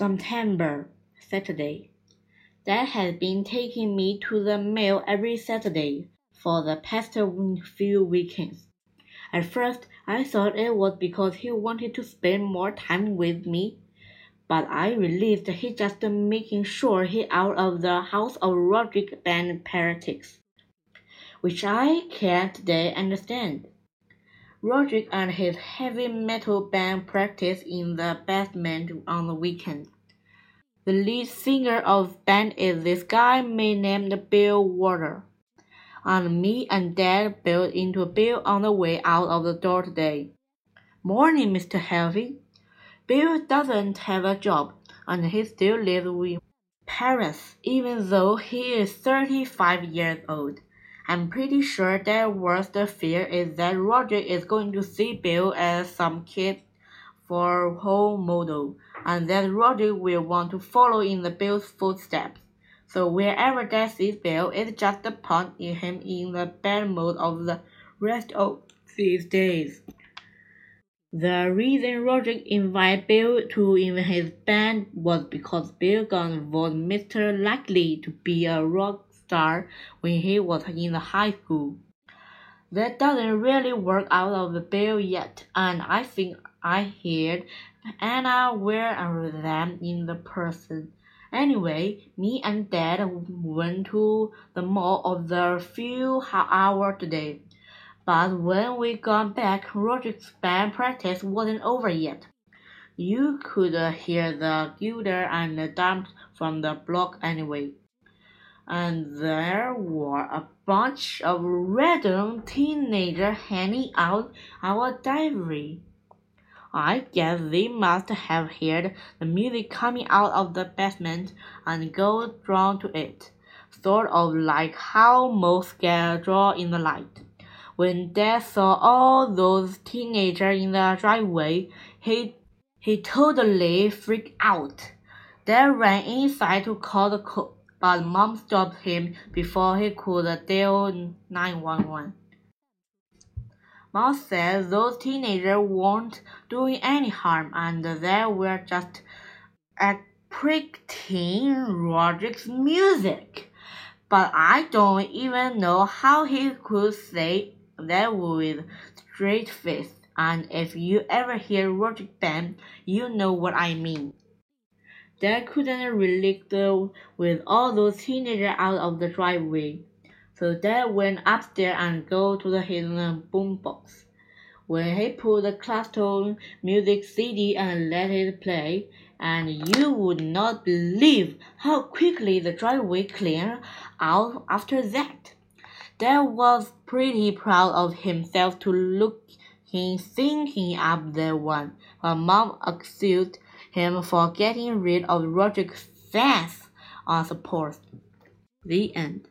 September, Saturday. Dad has been taking me to the mill every Saturday for the past few weekends. At first, I thought it was because he wanted to spend more time with me, but I realized he just making sure he out of the house of Roderick band politics, which I can't today understand. Roderick and his heavy metal band practice in the basement on the weekend. The lead singer of band is this guy named Bill Walter. And me and Dad built into Bill on the way out of the door today. Morning, Mr. Heffley. Bill doesn't have a job, and he still lives with parents, even though he is 35 years old. I'm pretty sure their worst fear is that Roger is going to see Bill as some kid for role model, and that Roger will want to follow in the Bill's footsteps. So wherever Dad sees Bill, it's just to in him in the bad mood of the rest of these days. The reason Roger invited Bill to in his band was because Bill Gunn was Mr. Likely to be a rock star when he was in the high school. That doesn't really work out of the bill yet, and I think I heard Anna wear them in the person. Anyway, me and Dad went to the mall of the few hour today. But when we got back, Roger's band practice wasn't over yet. You could hear the guitar and the drums from the block anyway and there were a bunch of random teenagers hanging out our diary. I guess they must have heard the music coming out of the basement and got drawn to it, sort of like how most get drawn in the light. When Dad saw all those teenagers in the driveway, he he totally freaked out. Dad ran inside to call the cops but mom stopped him before he could dial 911. Mom said those teenagers weren't doing any harm and they were just appreciating Roderick's music. But I don't even know how he could say that with straight face. And if you ever hear Roderick band, you know what I mean. Dad couldn't relate with all those teenagers out of the driveway. So Dad went upstairs and go to the hidden boombox. When he put the classical music CD and let it play, and you would not believe how quickly the driveway cleared out after that. Dad was pretty proud of himself to look him thinking up that one, Her Mom accused him for getting rid of Roderick's fast on uh, support. The end.